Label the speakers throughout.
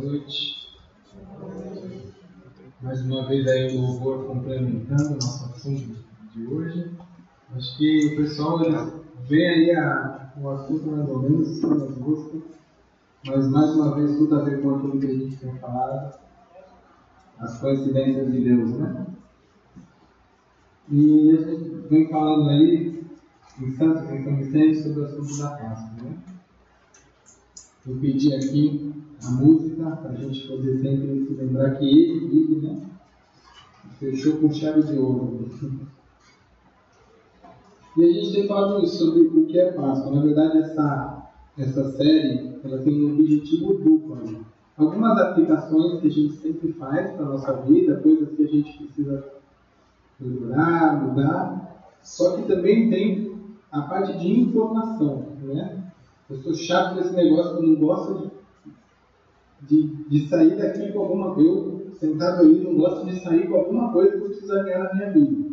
Speaker 1: noite. Mais uma vez aí o louvor complementando o nosso assunto de hoje. Acho que o pessoal vê aí a, o assunto mais ou menos as músicas, mas mais uma vez tudo a ver com aquilo que a gente tem falado, as coincidências de Deus, né? E a gente vem falando aí em Santos, em São Vicente, sobre o assunto da Páscoa, né? Eu pedi aqui a música para a gente poder sempre se lembrar que ele vive, né? Fechou com chave de ouro. E a gente tem falado sobre o que é Páscoa. Na verdade, essa, essa série ela tem um objetivo duplo. Né? Algumas aplicações que a gente sempre faz para a nossa vida, coisas que a gente precisa melhorar, mudar, só que também tem a parte de informação. Né? Eu sou chato nesse negócio, eu não gosto de de, de sair daqui com alguma eu sentado aí não gosto de sair com alguma coisa que eu preciso ganhar na minha vida.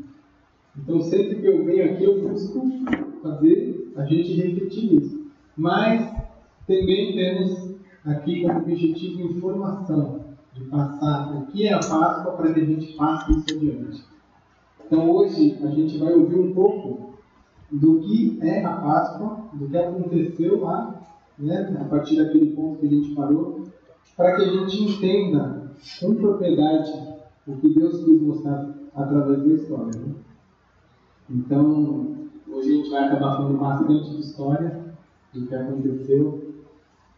Speaker 1: Então sempre que eu venho aqui eu busco fazer a gente refletir nisso. Mas também temos aqui como objetivo informação, de passar o que é a Páscoa para que a gente passe isso adiante. Então hoje a gente vai ouvir um pouco do que é a Páscoa, do que aconteceu lá, né, a partir daquele ponto que a gente parou, para que a gente entenda com propriedade o que Deus quis mostrar através da história. Né? Então, hoje a gente vai acabar falando bastante de história, do que aconteceu.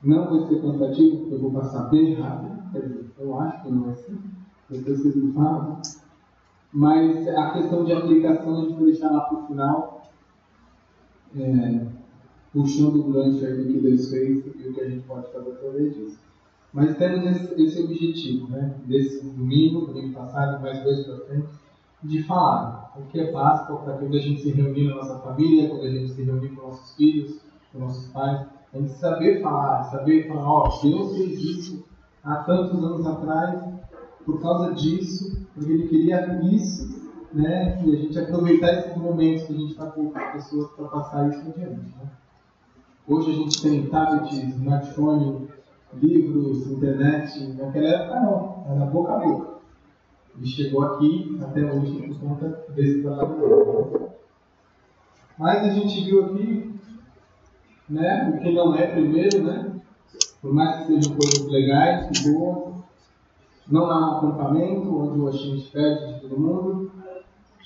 Speaker 1: Não vai ser cansativo, porque eu vou passar bem rápido, quer dizer, eu acho que não é assim, depois vocês me falam. Mas a questão de aplicação a gente vai deixar lá para o final, é, puxando o aí do que Deus fez e o que a gente pode fazer através disso. Mas temos esse, esse objetivo, né? Desse domingo, domingo passado, mais dois para frente, de falar o que é Páscoa para quando a gente se reunir na nossa família, quando a gente se reunir com nossos filhos, com nossos pais, a gente saber falar, saber falar, ó, oh, Deus fez isso há tantos anos atrás, por causa disso, porque Ele queria isso, né? E a gente aproveitar esses momentos que a gente está com as pessoas para passar isso adiante, né? Hoje a gente tem tablet, smartphone, livros, internet. Naquela época não, era boca a boca. E chegou aqui até hoje por conta desse trabalho. Mas a gente viu aqui né, o que não é primeiro, né? Por mais que sejam coisas legais, que boas, não é um acampamento onde a gente perde de todo mundo,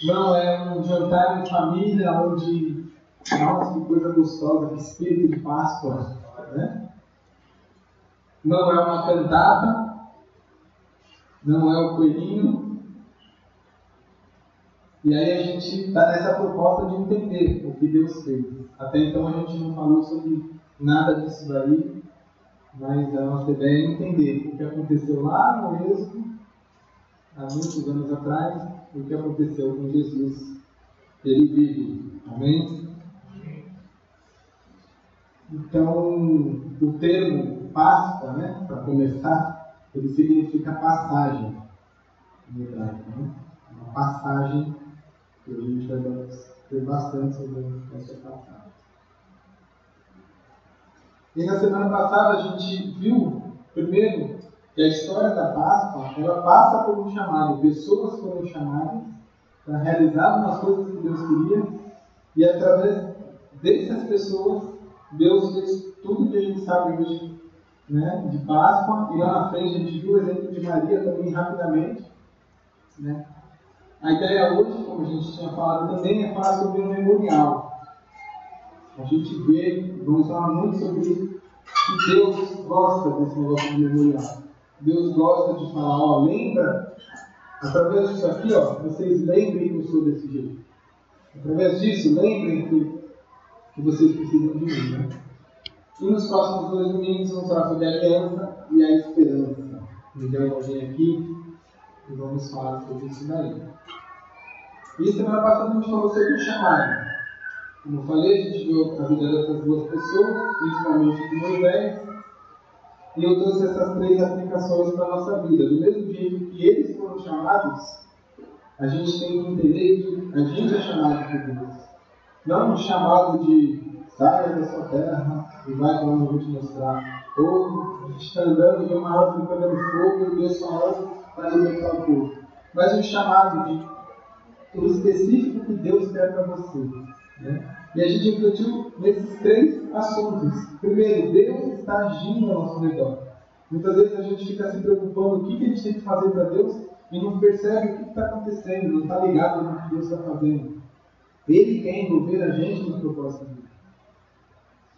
Speaker 1: não é um jantar em família onde, nossa, que coisa gostosa, que espírito de Páscoa, né? Não é uma cantata, não é o coelhinho. E aí a gente está nessa proposta de entender o que Deus fez. Até então a gente não falou sobre nada disso daí, mas a nossa ideia é entender o que aconteceu lá no Êxodo, há muitos anos atrás, e o que aconteceu com Jesus. Ele vive. Amém? Então, o termo Páscoa, né, para começar, ele significa passagem. Né? Uma passagem que a gente vai ter bastante sobre essa passagem. E na semana passada a gente viu, primeiro, que a história da Páscoa ela passa por um chamado. Pessoas foram chamadas para realizar umas coisas que Deus queria, e através dessas pessoas, Deus fez tudo que a gente sabe hoje né, de Páscoa, e lá na frente a gente viu o exemplo de Maria também rapidamente. Né. A ideia hoje, como a gente tinha falado também, é falar sobre o memorial. A gente vê, vamos falar muito sobre que Deus gosta desse negócio de memorial. Deus gosta de falar, ó, lembra, através disso aqui, ó, vocês lembrem que eu sou desse jeito. Através disso, lembrem que, que vocês precisam de mim. Né? E nos próximos dois domingos vamos falar sobre a aliança e a esperança. Me deu aqui e vamos falar sobre isso daí. E semana passada a gente falou sobre o chamado. Como eu falei, a gente viu a vida dessas duas pessoas, principalmente de Moisés, e eu trouxe essas três aplicações para a nossa vida. Do mesmo jeito que eles foram chamados, a gente tem que entender que a gente é chamado por Deus. Não um chamado de saia da sua terra, e vai para onde eu vou te mostrar. Ou a gente está andando, vê uma árvore pegando fogo e Deus falando para libertar o povo. Mas um chamado de o específico que Deus quer para você. Né? E a gente refletiu nesses três assuntos. Primeiro, Deus está agindo ao nosso redor. Muitas vezes a gente fica se preocupando o que, a gente tem que fazer para Deus e não percebe o que está acontecendo, não está ligado no que Deus está fazendo. Ele quer envolver a gente no propósito dele.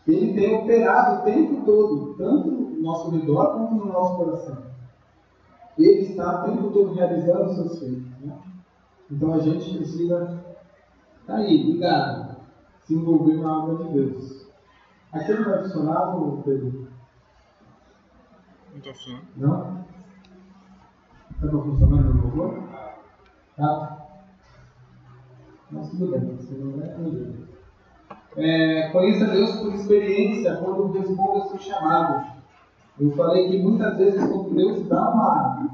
Speaker 1: Ele tem operado o tempo todo, tanto no nosso redor quanto no nosso coração. Ele está o tempo todo realizando os seus feitos. Né? Então a gente precisa estar tá aí, ligado, se envolver na obra de Deus. Aquele vai funcionar, Pedro?
Speaker 2: Não está funcionando.
Speaker 1: Não? Está funcionando no robô? Tá? Mas tudo bem, se não é, tudo é, conheça Deus por experiência quando responda ao seu chamado. Eu falei que muitas vezes quando Deus dá uma,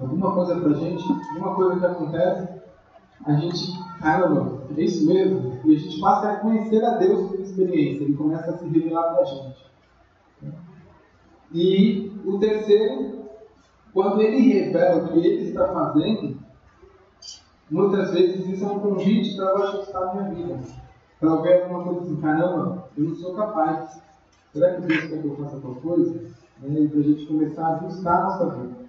Speaker 1: alguma coisa pra gente, uma coisa que acontece, a gente, caramba, é isso mesmo? E a gente passa a conhecer a Deus por experiência, ele começa a se revelar pra gente. E o terceiro, quando ele revela o que ele está fazendo, muitas vezes isso é um convite para eu ajustar a minha vida. Para ver alguma coisa assim, caramba, eu não sou capaz. Será que Deus quer que eu faça tal coisa? Né? E para a gente começar a ajustar a nossa vida.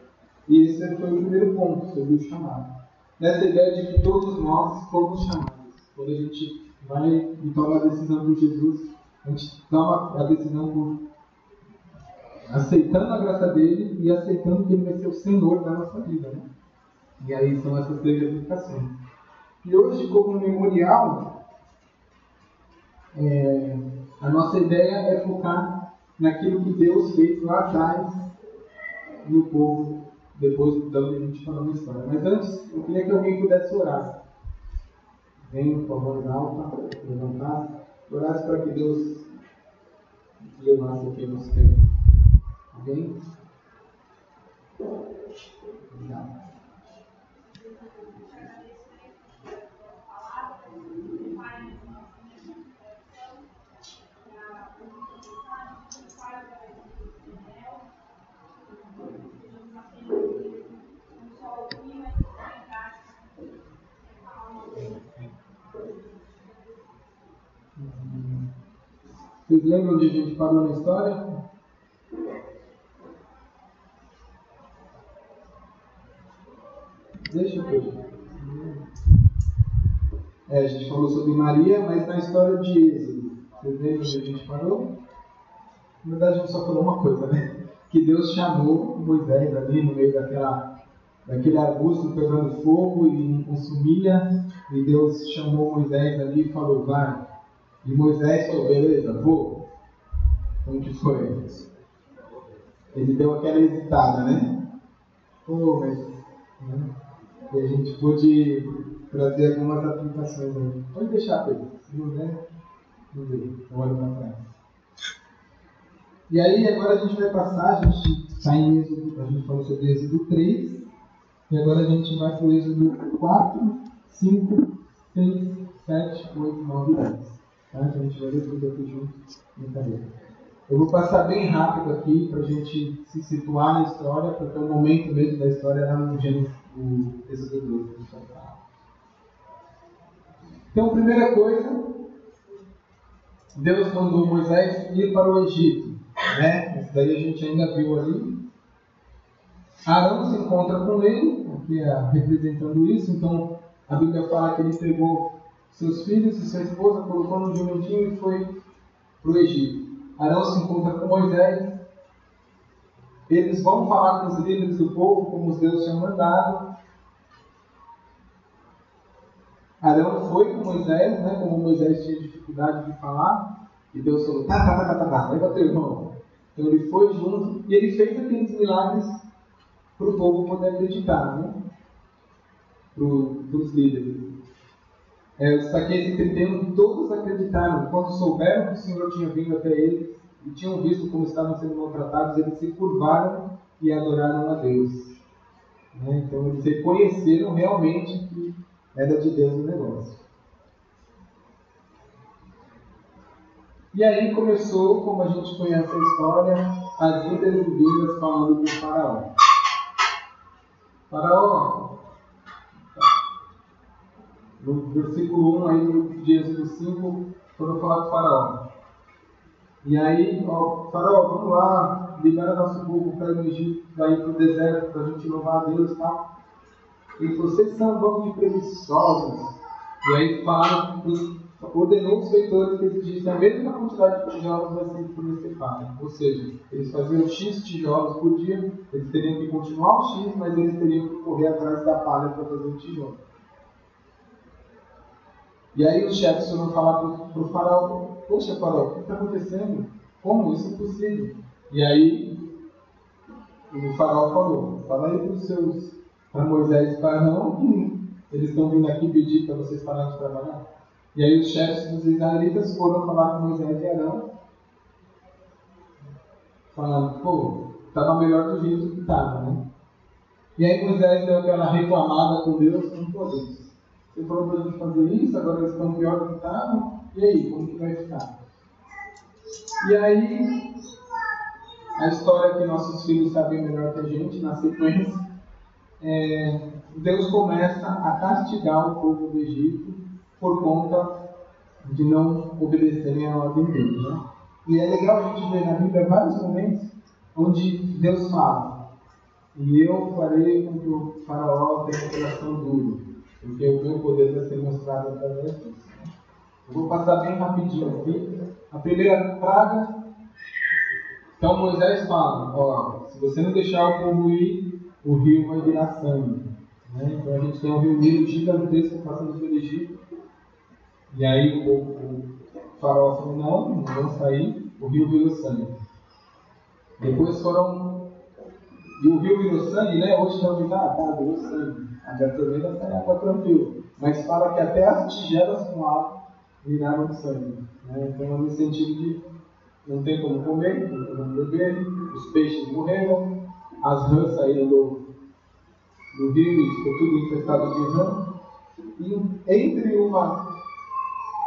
Speaker 1: E esse foi o primeiro ponto sobre o chamado. Nessa ideia de que todos nós fomos chamados. Quando a gente vai e toma a decisão por Jesus, a gente toma a decisão por aceitando a graça dele e aceitando que ele vai ser o Senhor da nossa vida. Né? E aí são essas três edificações. E hoje, como memorial, é, a nossa ideia é focar naquilo que Deus fez lá atrás no povo, depois da a gente falou na história. Mas antes, eu queria que alguém pudesse orar. Venha, por favor, alta, levantar, orasse para que Deus levasse aqui o nosso tempo. Alguém? Obrigado. Vocês lembram onde a gente parou na história? Deixa eu ver. É, a gente falou sobre Maria, mas na história de Êxodo. Vocês lembram onde a gente parou? Na verdade, a gente só falou uma coisa, né? Que Deus chamou Moisés ali no meio daquela, daquele arbusto pegando fogo e não consumia. E Deus chamou Moisés ali e falou: Vai, e Moisés falou, beleza, vou. Como que foi? Ele deu aquela hesitada, né? Pô, mas. Né? E a gente pôde trazer algumas aplicações aí. Pode deixar, Pedro. Se não der, não deu. Olha para trás. E aí, agora a gente vai passar, a gente está em Êxodo, a gente falou sobre Êxodo 3, e agora a gente vai para o Êxodo 4, 5, 6, 7, 8, 9 e 10. Então a gente vai ver tudo aqui junto. Eu vou passar bem rápido aqui para a gente se situar na história, porque o momento mesmo da história era no Gênesis, o Êxodo 12. Então, primeira coisa, Deus mandou Moisés ir para o Egito. Né? Isso daí a gente ainda viu ali. Arão se encontra com ele, aqui é representando isso. Então, a Bíblia fala que ele pegou seus filhos e sua esposa, colocou no jumentinho e foi para o Egito. Arão se encontra com Moisés. Eles vão falar com os líderes do povo, como os Deus tinham mandado. Arão foi com Moisés, né, como Moisés tinha dificuldade de falar, e Deus falou: tá, tá, tá, tá, tá, tá leva teu irmão. Então ele foi junto e ele fez aqueles milagres para o povo poder acreditar, né? para os líderes. É, os de 31, todos acreditaram. Quando souberam que o Senhor tinha vindo até eles e tinham visto como estavam sendo maltratados, eles se curvaram e adoraram a Deus. Né? Então eles reconheceram realmente que era de Deus o negócio. E aí começou, como a gente conhece a história, as idas e vindas falando com faraó. Faraó, no versículo 1 aí do Êxodo 5, foram falar com o faraó. E aí, ó, faraó, vamos lá, libera nosso povo para no Egito, ir para o deserto, para a gente louvar a Deus e tal. E vocês são um bando de preguiçosos. E aí falaram, ordenou os feitores que exigissem a mesma quantidade de tijolos ser por necessário. Ou seja, eles faziam X tijolos por dia, eles teriam que continuar o X, mas eles teriam que correr atrás da palha para fazer o tijolo. E aí os chefes foram falar para o faraó, poxa faraó, o que está acontecendo? Como? Isso é impossível. E aí o faraó falou, fala aí para os seus, para Moisés e para eles estão vindo aqui pedir para vocês pararem de trabalhar. E aí os chefes dos israelitas foram falar com Moisés e Arão, falando, pô, estava melhor do jeito que estava, né? E aí Moisés deu aquela reclamada com Deus, não podemos. Você falou para gente fazer isso, agora eles estão pior do que estavam, e aí, como que vai ficar? E aí, a história que nossos filhos sabem melhor que a gente, na sequência, é, Deus começa a castigar o povo do Egito por conta de não obedecerem a ordem dele. Né? E é legal a gente ver na Bíblia vários momentos onde Deus fala: E eu farei com que o faraó tenha coração duro porque o meu poder vai ser mostrado através disso. Eu vou passar bem rapidinho aqui. A primeira praga. Então Moisés fala: ó, se você não deixar o povo ir, o rio vai virar sangue. Né? Então a gente tem um rio Nilo gigantesco passando pelo Egito. E aí o, o faraó falou: não, não vão sair, o rio virou sangue. Depois foram. E o rio virou sangue, né? Hoje estão tá, tá, virou sangue. A gasolina sai água tranquila. Mas fala que até as tigelas com água viraram sangue. Né? Então, no sentido de não tem como comer, não tem como beber, os peixes morreram, as rãs saíram do, do rio e ficou tudo infestado de rã. E entre uma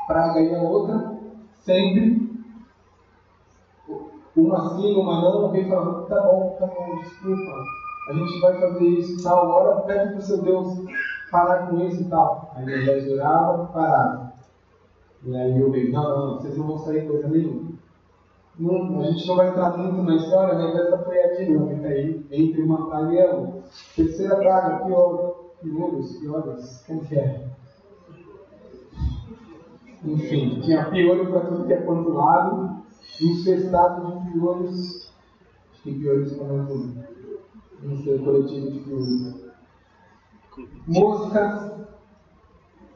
Speaker 1: praga e a outra, sempre uma sim, uma não, alguém fala, tá bom, tá bom, desculpa, a gente vai fazer isso tal hora, pede para o seu Deus parar com isso e tal. Aí Moisés orava, parava. E aí eu vejo, não, não, vocês não vão sair coisa nenhuma. Não, a gente não vai entrar muito na história, mas essa foi a dinâmica aí entre uma praga e a outra. Terceira praga, pior, piolhos, piolhos, como que é? Enfim, tinha piolho para tudo que é quanto lado, infestado de piolhos, acho que piolhos como é em seu coletivo de piolhos. Moscas,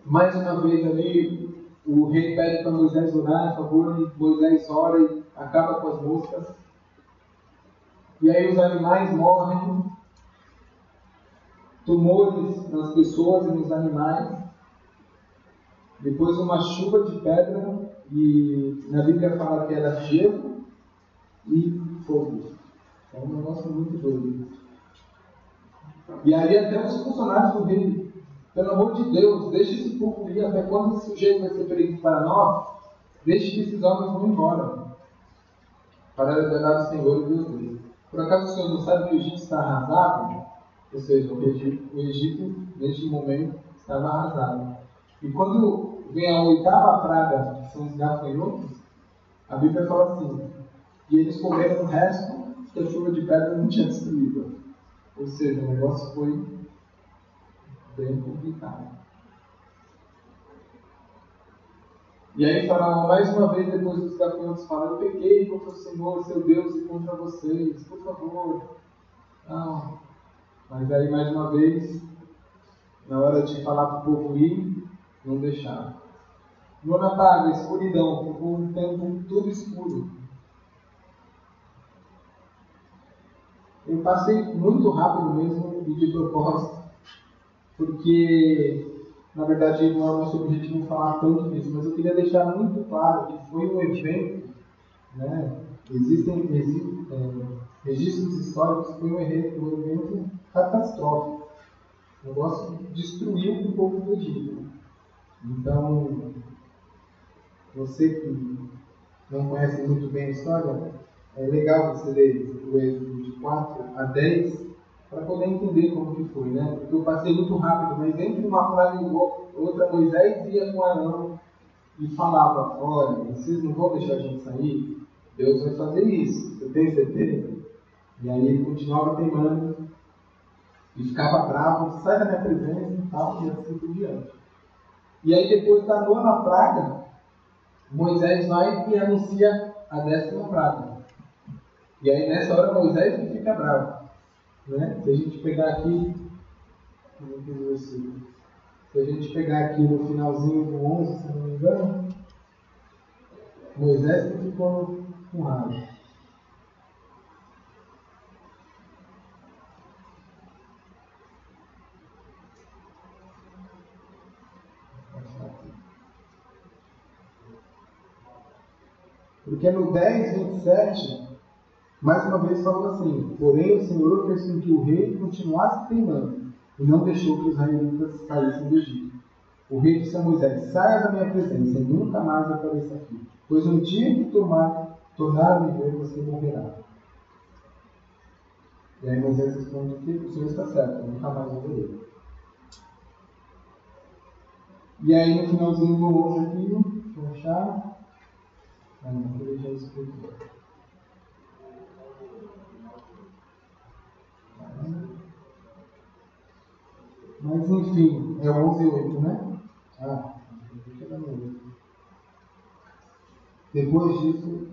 Speaker 1: mais uma vez ali, o rei pede para Moisés orar a favor, Moisés ora e acaba com as moscas. E aí os animais morrem, tumores nas pessoas e nos animais. Depois uma chuva de pedra, e na Bíblia fala que era gelo e fogo. É um negócio muito doido. E aí até os funcionários do reino, pelo amor de Deus, deixe esse povo ir, até quando esse sujeito vai ser perigo para nós, deixe que esses homens vão embora. Para agradar o Senhor e Deus dele. Por acaso o Senhor não sabe que o Egito está arrasado? Ou seja, o Egito, o Egito neste momento, estava arrasado. E quando vem a oitava praga, que são os gafanhotos, a Bíblia fala assim: e eles comeram o resto que a chuva de pedra não tinha destruído. Ou seja, o negócio foi bem complicado. E aí Faraó, mais uma vez, depois dos gafanhotos, fala: Eu peguei contra o Senhor, seu Deus, e contra vocês, por favor. Não. Mas aí, mais uma vez, na hora de falar para o povo ir, não deixaram. Nona paga, escuridão, ficou um tempo tudo escuro. Eu passei muito rápido mesmo e de propósito, porque na verdade não é o nosso objetivo falar tanto disso, mas eu queria deixar muito claro que foi um evento, né? existem, existem é, registros históricos, foi um evento, um evento catastrófico. O negócio destruiu o povo do Egito. Então, você que não conhece muito bem a história, é legal você ler o Êxodo 4 a 10 para poder entender como que foi, né? Porque eu passei muito rápido, mas entre uma praga e outra, Moisés ia com Arão e falava, olha, vocês não vão deixar a gente sair? Deus vai fazer isso, você tem certeza? E aí ele continuava teimando e ficava bravo, sai da minha presença e tal, e assim por diante. E aí depois da nona praga, Moisés vai e anuncia a décima praga. E aí nessa hora Moisés fica bravo. Né? Se a gente pegar aqui, se a gente pegar aqui no finalzinho do 11, se não me engano, Moisés ficou com raiva. Porque no 10, 27, mais uma vez falou assim: Porém, o Senhor fez com que o rei continuasse teimando e não deixou que os israelitas saíssem do Egito. O rei disse a Moisés: Saia da minha presença e nunca mais apareça aqui, pois um dia que tomar, tornar a me ver, você morrerá. E aí Moisés responde que o Senhor está certo, nunca mais ele. E aí no finalzinho do 11 aqui, deixa eu achar. Ah, não, ele já explicou. Mas enfim, é 11 e 8, né? Ah, depois disso,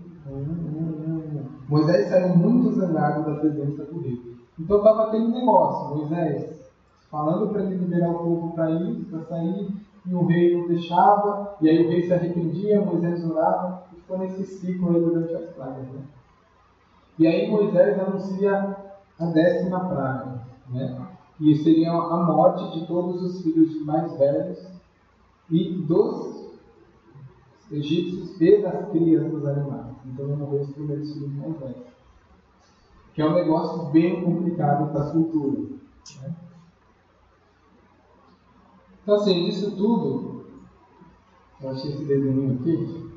Speaker 1: Moisés saiu muito zangado da presença do rei. Então estava aquele negócio, Moisés falando para ele liberar o povo para ir, para sair, e o rei não deixava, e aí o rei se arrependia, Moisés orava, e ficou nesse ciclo aí durante as pragas. Né? E aí Moisés anuncia a décima praga, né? E seria a morte de todos os filhos mais velhos e dos egípcios e das crias dos animais. Então não morreu os primeiros filhos mais velhos. Que é um negócio bem complicado para a cultura. Né? Então assim, disso tudo, eu achei esse desenho aqui,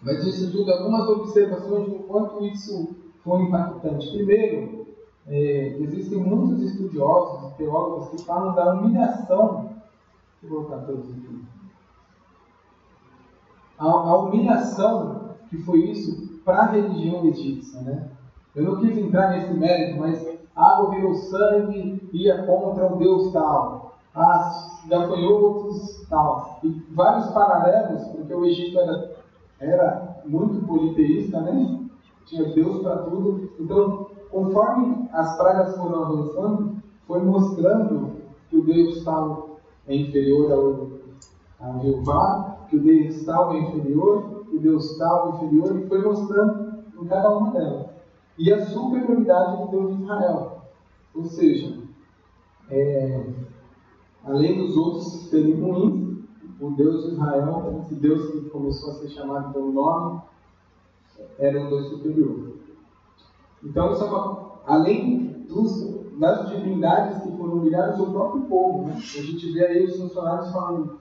Speaker 1: mas disso tudo, algumas observações de quanto isso foi impactante. Primeiro, é, existem muitos estudiosos, teólogos, que falam da humilhação. Deixa eu voltar todos aqui. A, a humilhação que foi isso para a religião egípcia. Né? Eu não quis entrar nesse mérito, mas água virou sangue, ia contra um deus tal. Ah, gafanhotos tal. E vários paralelos, porque o Egito era, era muito politeísta, né? Tinha Deus para tudo. Então, conforme as pragas foram avançando, foi mostrando que o Deus tal é inferior ao, ao Jeová, que o Deus tal é inferior, que o Deus tal é inferior, e foi mostrando em cada uma delas. E a superioridade do Deus de Israel. Ou seja, é, além dos outros serem ruins, o Deus de Israel, esse Deus que começou a ser chamado pelo nome, era um Deus superior. Então, isso é uma, além dos, das divindades que foram humilhadas, o próprio povo. Né? A gente vê aí os funcionários falando: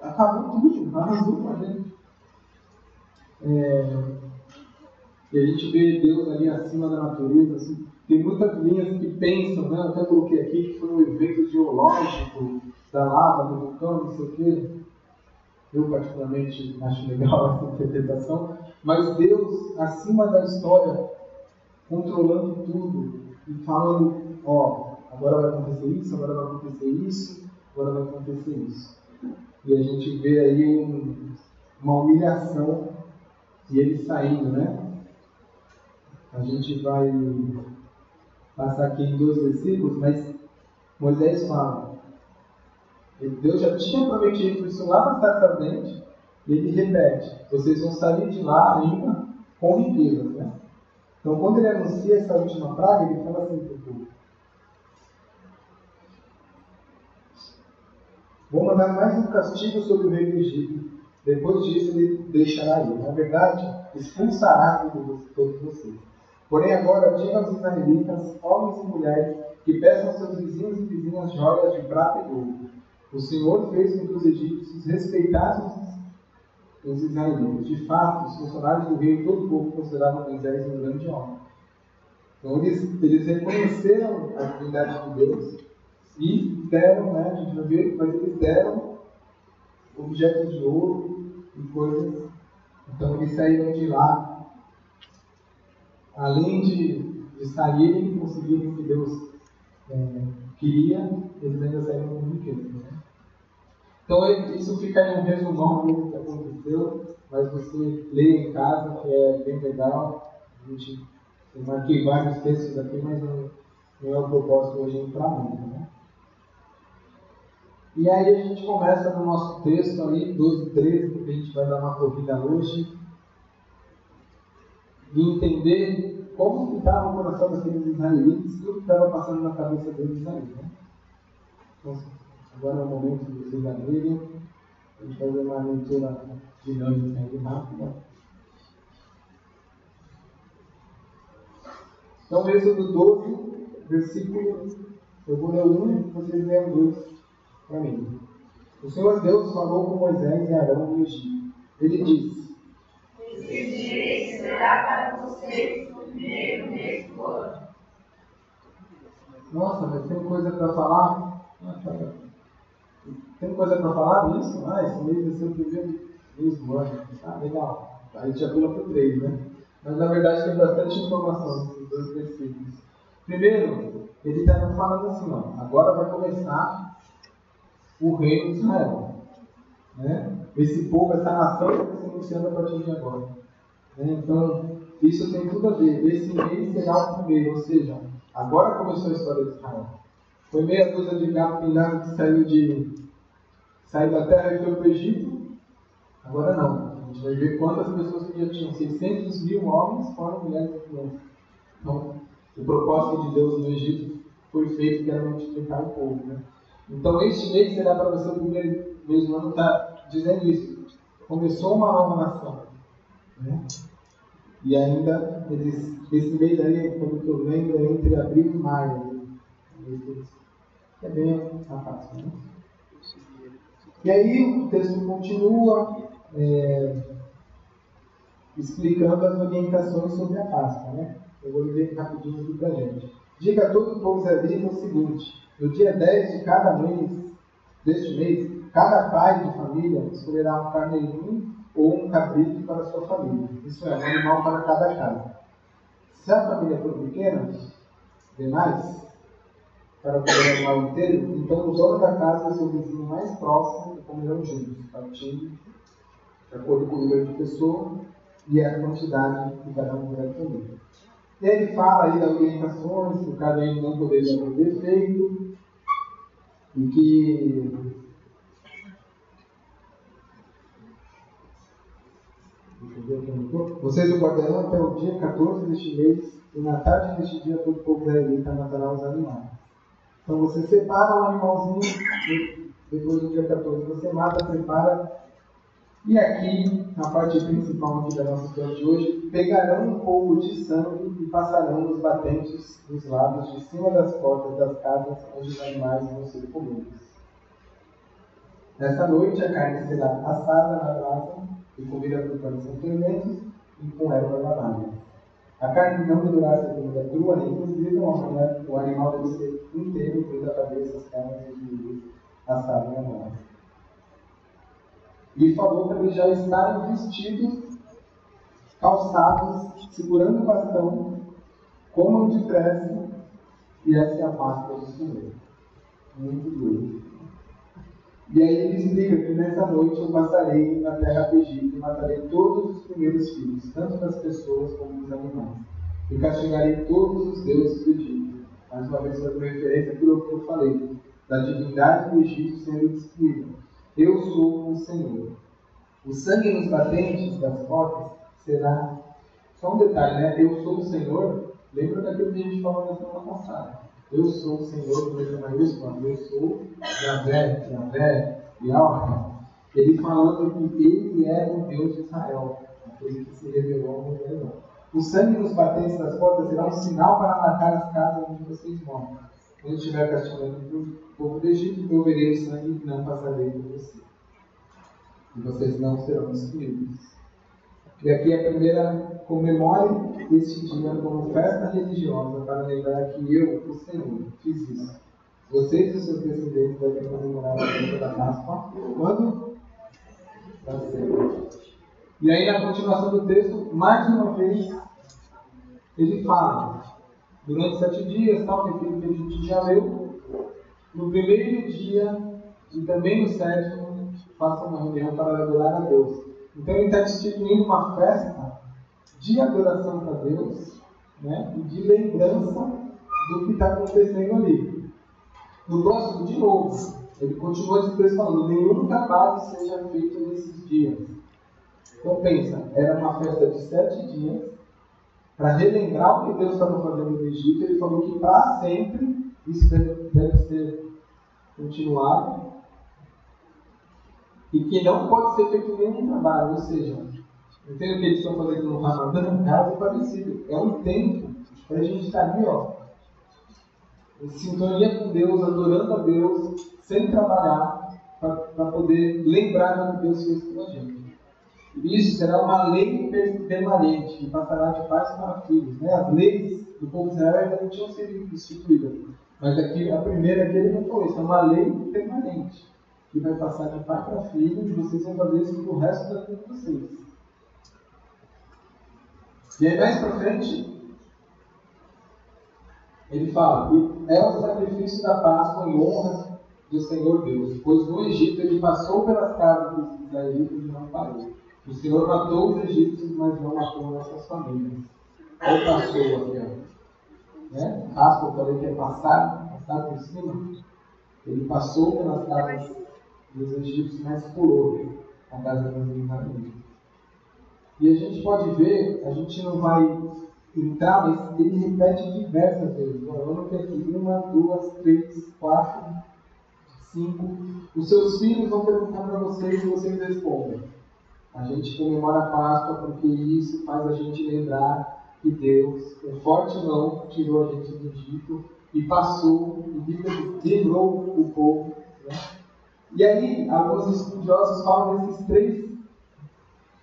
Speaker 1: acabou tudo, arrasou com a gente. É, e a gente vê Deus ali acima da natureza. Assim, tem muitas linhas que pensam, né? eu até coloquei aqui que foi um evento geológico da lava, do vulcão, não sei o quê. Eu, particularmente, acho legal essa interpretação. Mas Deus, acima da história, controlando tudo e falando, ó, agora vai acontecer isso, agora vai acontecer isso, agora vai acontecer isso. E a gente vê aí um, uma humilhação e ele saindo, né? A gente vai passar aqui em dois versículos, mas Moisés fala, Deus já tinha prometido isso lá na ardente, e ele repete, vocês vão sair de lá ainda com riquezas, né? Então, quando ele anuncia essa última praga, ele fala assim para o povo: Vou mandar mais um castigo sobre o rei do Egito. Depois disso, ele deixará ir. Na verdade, expulsará todos vocês. Porém, agora, diga aos israelitas, homens e mulheres, que peçam aos seus vizinhos e vizinhas joias de prata e ouro. O Senhor fez com que os egípcios respeitassem os israelitas. De fato, os funcionários do rei e todo o povo consideravam Moisés um grande homem. Então, eles, eles reconheceram a divindade de Deus e deram, né, a gente ver, mas eles deram objetos de ouro e coisas. Então, eles saíram de lá, além de, de saírem e conseguirem o que Deus é, queria, eles ainda saíram com riqueza. Né? Então, isso fica em um resumão do que aconteceu, mas você lê em casa, que é bem legal. A gente, eu marquei vários textos aqui, mas não, não é o propósito hoje entrar muito. Né? E aí a gente começa no nosso texto aí, 12 13, porque a gente vai dar uma corrida hoje, e entender como que estava o coração daqueles israelitas e o que estava passando na cabeça deles aí. Né? Então, Agora é o momento de vocês abrirem. Gente fazer uma leitura dinâmica e rápida. Então, Êxodo 12, versículo. Eu vou ler um, vocês leem dois para mim. O Senhor Deus falou com Moisés e Arão no Egito. Ele disse:
Speaker 3: Esse dia será para vocês o primeiro mês do ano.
Speaker 1: Nossa, mas tem coisa para falar? Ah, tá. Tem coisa para falar nisso? Ah, esse mês vai ser o primeiro mês do ano. Ah, legal. Aí já pula para o 3, né? Mas na verdade tem bastante informação nesses dois versículos. Primeiro, ele está falando assim, ó, agora vai começar o reino de Israel. Né? Esse povo, essa nação está se iniciando a partir de agora. Né? Então, isso tem tudo a ver. Esse mês será o primeiro, ou seja, agora começou a história de Israel. Foi meia dúzia de gato pingado que saiu de saiu da terra e foi para o Egito. Agora não. A gente vai ver quantas pessoas que já tinham. 600 mil homens, fora mulheres e crianças. Então, o propósito de Deus no Egito foi feito que era multiplicar o povo. Né? Então, este mês será para você o primeiro mês do ano, está dizendo isso. Começou uma nova nação. Né? E ainda, eles, esse mês aí, que eu lembro, é entre abril e maio. É bem fácil, né? E aí o texto continua é, explicando as orientações sobre a Páscoa. Né? Eu vou ler rapidinho aqui para a gente. Diga a todo o povo israelita o seguinte: no dia 10 de cada mês, deste mês, cada pai de família escolherá um carneirinho ou um cabrito para sua família. Isso é, um animal para cada casa. Se a família for pequena, demais, para o animal inteiro, então o dono da casa e seu vizinho mais próximo comerão juntos, partindo de acordo com o número de pessoas e a quantidade que cada um vai comer. E ele fala aí das orientações, que o caderno não poderia ter defeito, e que vocês o guardarão até o dia 14 deste mês, e na tarde deste dia todo o povo israelita matará os animais. Então você separa um animalzinho, depois do dia 14 você mata, separa. E aqui, na parte principal aqui da nossa história de hoje, pegarão um pouco de sangue e passarão nos batentes dos lados de cima das portas das casas onde os animais vão ser comidos. Nessa noite a carne será assada na brasa e comida por panos fermentos e com ervas lavadas. A carne não deverá ser comida crua nem cozida, o animal deve ser inteiro, incluindo a cabeça, as pernas e os joelhos, assado na mão. E falou para eles já estarem vestidos, calçados, segurando o bastão, comam depressa, e essa é a Páscoa do Senhor. Muito duro. E aí ele explica que nessa noite eu passarei na terra do Egito e matarei todos os primeiros filhos, tanto das pessoas como dos animais. E castigarei todos os deuses do Egito. Mais uma vez, fazendo referência àquilo que eu falei, da divindade do Egito sendo destruída. Eu sou o Senhor. O sangue nos batentes das portas será. Só um detalhe, né? Eu sou o Senhor. Lembra daquilo que a gente falou na semana passada? Eu sou o Senhor, com letra maiúscula, eu sou Javé, Javé, Yahweh. Ele falando que ele é o Deus de Israel, aquele que se revelou ao Israel. O sangue nos batentes das portas será um sinal para marcar as casas onde vocês moram. Quando estiver castigando o povo do Egito, eu verei o sangue e não passarei por você. e vocês não serão destruídos. E aqui a primeira comemore este dia como festa religiosa para lembrar que eu, o Senhor, fiz isso. Vocês e os seus descendentes devem comemorar a festa da Páscoa quando? Para sempre. E aí na continuação do texto, mais uma vez, ele fala, durante sete dias, tal, que a gente já leu, no primeiro dia e também no sétimo, faça uma reunião para adorar a Deus. Então ele está instituindo uma festa de adoração para Deus né, e de lembrança do que está acontecendo ali. No próximo, de novo, ele continua esse texto falando: nenhum trabalho seja feito nesses dias. Então pensa, era uma festa de sete dias para relembrar o que Deus estava fazendo no Egito. Ele falou que para sempre isso deve, deve ser continuado e que não pode ser feito nenhum trabalho, ou seja, entendo o que eles estão fazendo no Ramadã, é algo parecido, é um tempo para a gente estar ali, ó, em sintonia com Deus, adorando a Deus, sem trabalhar, para poder lembrar do que Deus fez com a gente. Isso será uma lei permanente, que passará de pais para filhos. Né? As leis do povo de Israel ainda não tinham sido instituídas. Mas aqui, a primeira aqui ele não falou, isso é uma lei permanente que vai passar de pai para filho, e vocês vão fazer isso pro resto da vida de vocês. E aí mais para frente, ele fala, é o sacrifício da Páscoa em honra do Senhor Deus, pois no Egito ele passou pelas casas dos israelitas e não parou. O Senhor matou os egípcios, mas não matou nossas famílias. Ou passou aqui, ó. Né? Páscoa, eu falei que é passar, passar por cima. Ele passou pelas casas dos egípcios, mas pulou a casa dos israelitas. E a gente pode ver, a gente não vai entrar, mas ele repete diversas vezes. Vamos ter aqui uma, duas, três, quatro, cinco. Os seus filhos vão perguntar para vocês e vocês respondem. A gente comemora a Páscoa porque isso faz a gente lembrar que Deus, com forte mão, tirou a gente do Egito e passou e livrou o povo. Né? E aí, alguns estudiosos falam desses três,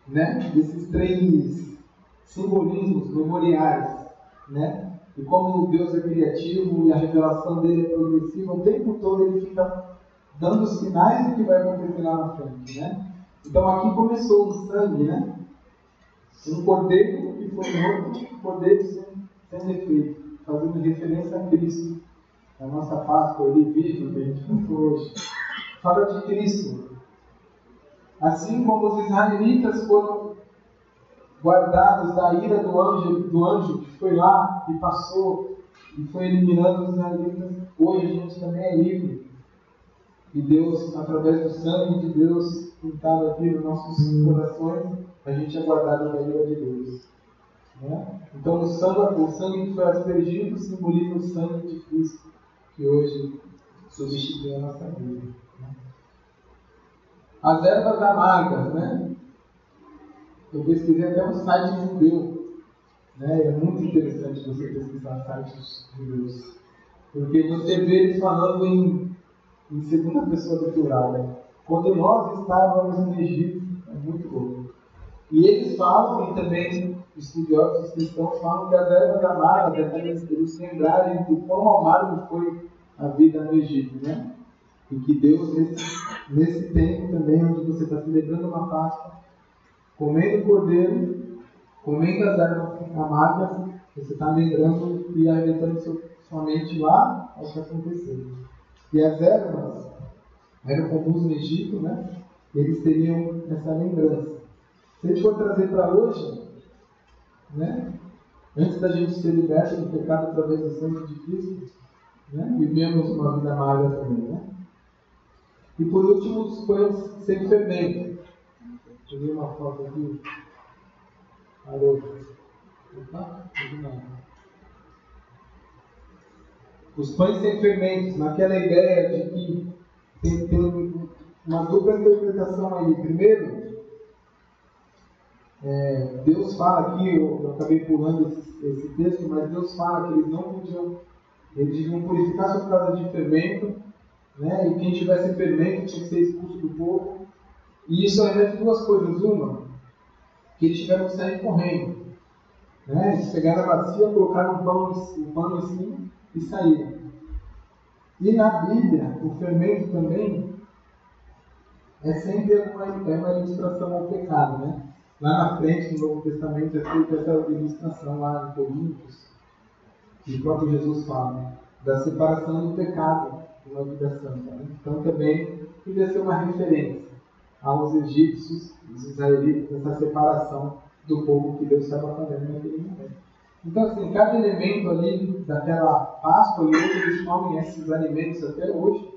Speaker 1: né, desses três simbolismos memoriais, né? E como Deus é criativo e a revelação dele é progressiva, o tempo todo ele fica dando sinais do que vai acontecer lá na frente, né? Então aqui começou o sangue, né? Um cordeiro que foi morto, um cordeiro sem, sem defeito, fazendo referência a Cristo. A nossa Páscoa, ele vive, que a gente hoje fala de Cristo. Assim como os israelitas foram guardados da ira do anjo, do anjo que foi lá e passou e foi eliminando os israelitas, hoje a gente também é livre. E Deus, através do sangue de Deus pintado aqui nos nossos corações, a gente é guardado da ira de Deus. Né? Então o sangue, o sangue que foi aspergido simboliza o sangue de Cristo, que hoje substitui a nossa vida. As ervas amargas, né? Eu pesquisei até um site judeu. Né? É muito interessante você pesquisar sites judeus. Porque você vê eles falando em, em segunda pessoa do plural. Né? Quando nós estávamos no Egito, é muito louco. E eles falam, e também estudiosos cristãos falam que as ervas amargas devem eles lembrarem do quão amargo foi a vida no Egito. Né? E que Deus, nesse, nesse tempo também, onde você está celebrando uma Páscoa, comendo o cordeiro, comendo as ervas amargas, você está lembrando e alimentando sua mente lá ao que aconteceu. E as ervas eram comuns no Egito, né? Eles teriam essa lembrança. Se a gente for trazer para hoje, né? Antes da gente ser liberto do pecado através do sangue de Cristo, né? vivemos uma vida amarga também, né? E por último, os pães sem fermento. Peguei uma foto aqui. Alô? Opa, Os pães sem fermentos, naquela ideia de que tem, tem uma dupla interpretação aí. Primeiro, é, Deus fala aqui, eu, eu acabei pulando esse, esse, texto, mas Deus fala que eles não podiam, eles deviam purificar sua casa de fermento né? e quem tivesse fermento tinha que ser expulso do povo. E isso invés de duas coisas. Uma, que eles tiveram que sair correndo. Né? Eles pegaram a bacia, colocaram o pano em cima e saíram. E na Bíblia, o fermento também é sempre uma, é uma ilustração ao pecado. Né? Lá na frente, no Novo Testamento, é feita essa ilustração lá em Coríntios, que o próprio Jesus fala, da separação do pecado uma vida santa. Né? Então também podia ser uma referência aos egípcios, os israelitas, essa separação do povo que Deus estava fazendo naquele momento. Então, assim, cada elemento ali daquela Páscoa, e hoje eles comem esses alimentos até hoje,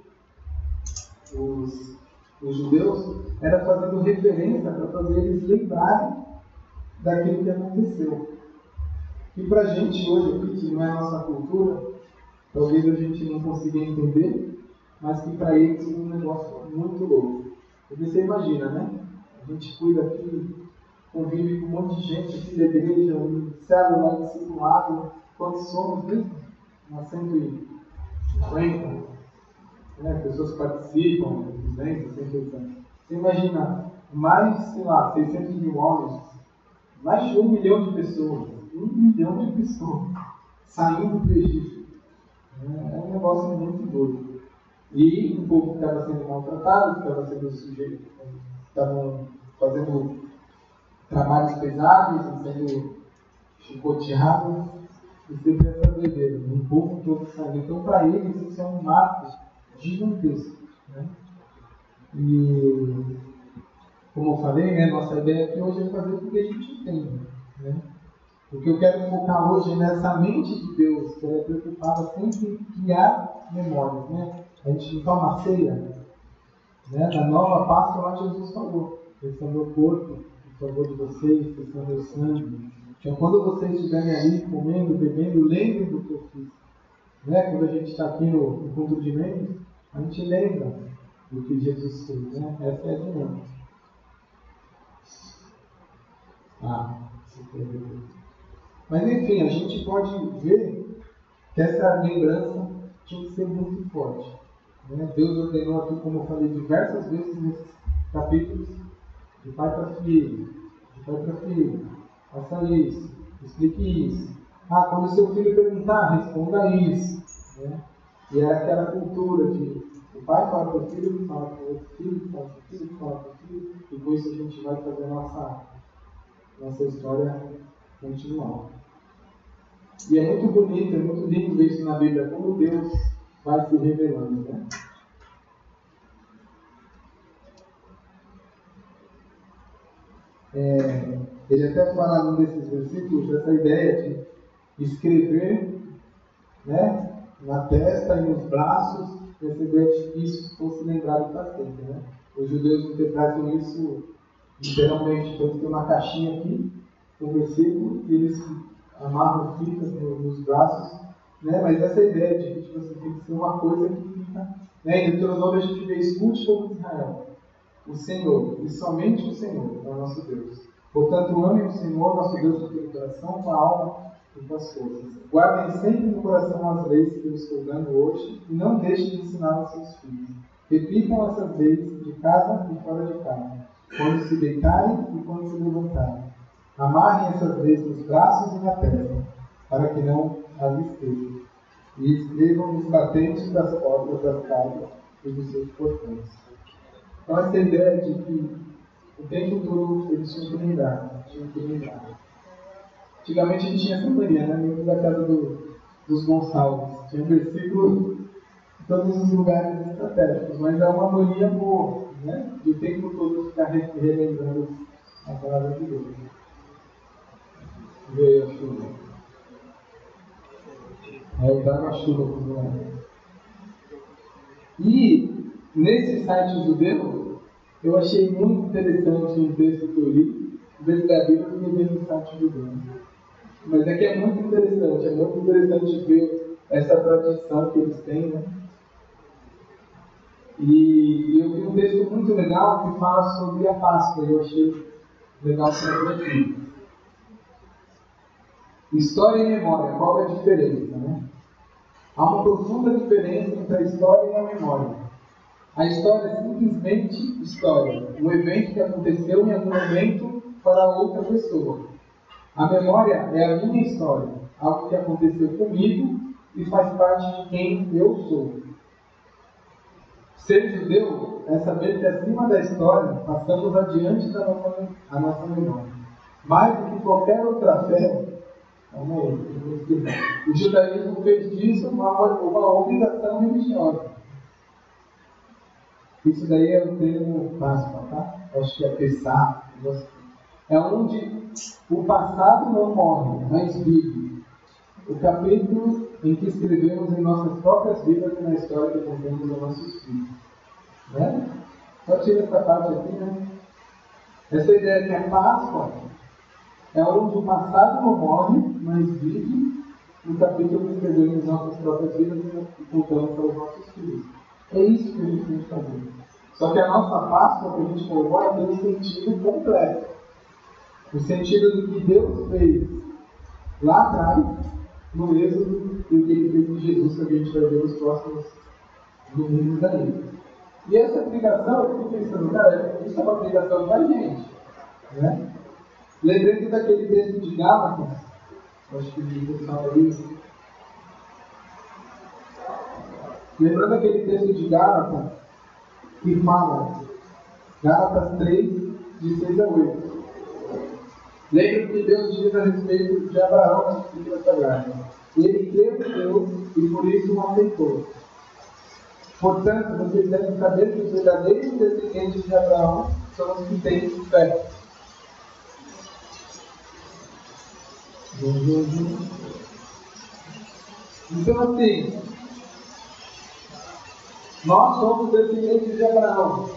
Speaker 1: os, os judeus, era fazendo referência para fazer eles lembrarem daquilo que aconteceu. E para a gente hoje aqui, que não é a nossa cultura, talvez a gente não consiga entender, mas que para eles é um negócio muito louco. Porque você imagina, né? A gente cuida aqui, convive com um monte de gente aqui da igreja, célula discipulado. Quantos somos mesmo? Umas 150. Né? Pessoas participam, 200, 180. Você imagina, mais, sei lá, 600 mil homens, mais de um milhão de pessoas, um milhão de pessoas saindo do Egito. É um negócio muito doido. E um povo que estava sendo maltratado, que estava sendo sujeito, estavam fazendo trabalhos pesados, sendo chicoteados, e sempre essa doideira, um povo todo saindo. Então, para eles, isso é um marco gigantesco. Né? E, como eu falei, né, nossa ideia aqui hoje é fazer o que a gente entende. Né? O que eu quero focar hoje é nessa mente de Deus, que é preocupada sempre em criar memórias. Né? A gente toma ceia, né? na nova Páscoa lá Jesus falou, esse é o meu corpo, em favor de vocês, esse é o meu sangue. Então quando vocês estiverem ali comendo, bebendo, lembrem do que eu fiz. Né? Quando a gente está aqui no, culto de membros, a gente lembra do que Jesus fez. Né? Essa é a dinâmica. Ah, mas enfim, a gente pode ver que essa lembrança tinha que ser muito forte. Né? Deus ordenou aqui, como eu falei diversas vezes nesses capítulos, de pai para filho, de pai para filho, faça isso, explique isso. Ah, quando seu filho perguntar, responda isso. Né? E é aquela cultura de o pai fala para o filho, fala para o outro filho, fala para o filho, fala para o filho, e com isso a gente vai fazer a nossa, nossa história continuar. E é muito bonito, é muito lindo ver isso na Bíblia, como Deus vai se revelando. Né? É, ele até fala num desses versículos essa ideia de escrever né, na testa e nos braços, essa ideia de que isso fosse lembrado para sempre. Né? Os judeus interpretam isso literalmente, então tem uma caixinha aqui, um versículo, e eles amarram fitas nos braços né? Mas essa ideia de que tipo, assim, tem que ser uma coisa que. Né? Em Deuteronômio a gente vê: escute como Israel, o Senhor, e somente o Senhor é o nosso Deus. Portanto, ame o Senhor, nosso Deus, com o coração, com a alma e com as forças. Guardem sempre no coração as leis que eu estou dando hoje e não deixem de ensinar aos seus filhos. Repitam essas leis de casa e fora de casa, quando se deitarem e quando se levantarem. Amarrem essas leis nos braços e na testa, para que não as escrevam e escrevam nos batentes das portas das casas e dos seus portões. Então, essa ideia de que o tempo todo eles tinham que lembrar, tinham que lembrar. Antigamente a gente tinha essa mania, né? Dentro da casa do, dos Gonçalves. Tinha um versículo em todos os lugares estratégicos, mas é uma mania boa, né? De o tempo todo ficar relembrando a palavra de Deus. Veio a chuva. Aí dava chuva para o E nesse site judeu, eu achei muito interessante um texto que eu li, em vez da Bíblia, eu vi no site judeu. Mas é que é muito interessante, é muito interessante ver essa tradição que eles têm, né? E eu vi um texto muito legal que fala sobre a Páscoa, eu achei legal para aqui. História e memória, qual é a diferença? Né? Há uma profunda diferença entre a história e a memória. A história é simplesmente história. Um evento que aconteceu em algum momento para outra pessoa. A memória é a minha história, algo que aconteceu comigo e faz parte de quem eu sou. Ser judeu é saber que acima da história passamos adiante da nossa, a nossa memória. Mais do que qualquer outra fé, o judaísmo fez disso uma, uma obrigação religiosa. Isso daí é o termo Páscoa, tá? Acho que é pensar. É onde o passado não morre, mas vive. O capítulo em que escrevemos em nossas próprias vidas e na história que contamos aos nossos filhos. Né? Só tira essa parte aqui, né? Essa ideia que a Páscoa é onde o passado não morre, mas vive. No capítulo que escrevemos em nossas próprias vidas e contamos aos nossos filhos. É isso que a gente tem que fazer. Só que a nossa Páscoa que a gente comemora tem um sentido completo. O sentido do que Deus fez lá atrás, no Êxodo, e o que ele fez em Jesus, que a gente vai ver nos próximos domingos aí. E essa aplicação, eu fico pensando, cara, isso é uma aplicação para a gente. Né? Lembrando daquele texto de Gálatas, acho que o pessoal aí. Lembrando aquele texto de Gálatas, que fala, Gálatas 3, de 6 a 8. Lembra que Deus diz a respeito de Abraão na Escritura Sagrada. Ele creu em Deus e por isso o aceitou. Portanto, vocês devem saber que os verdadeiros descendentes de Abraão são os que têm fé. Então, assim, nós somos descendentes de Abraão,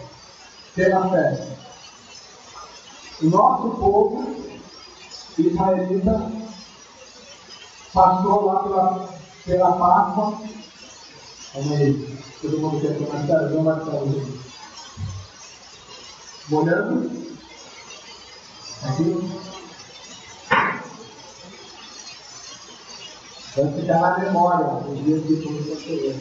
Speaker 1: pela fé. O nosso povo israelita passou lá pela, pela Páscoa. Aí, todo mundo quer tomar sério, vamos marcar Molhando. Aqui. Vai ficar na memória os dias que começou a chover.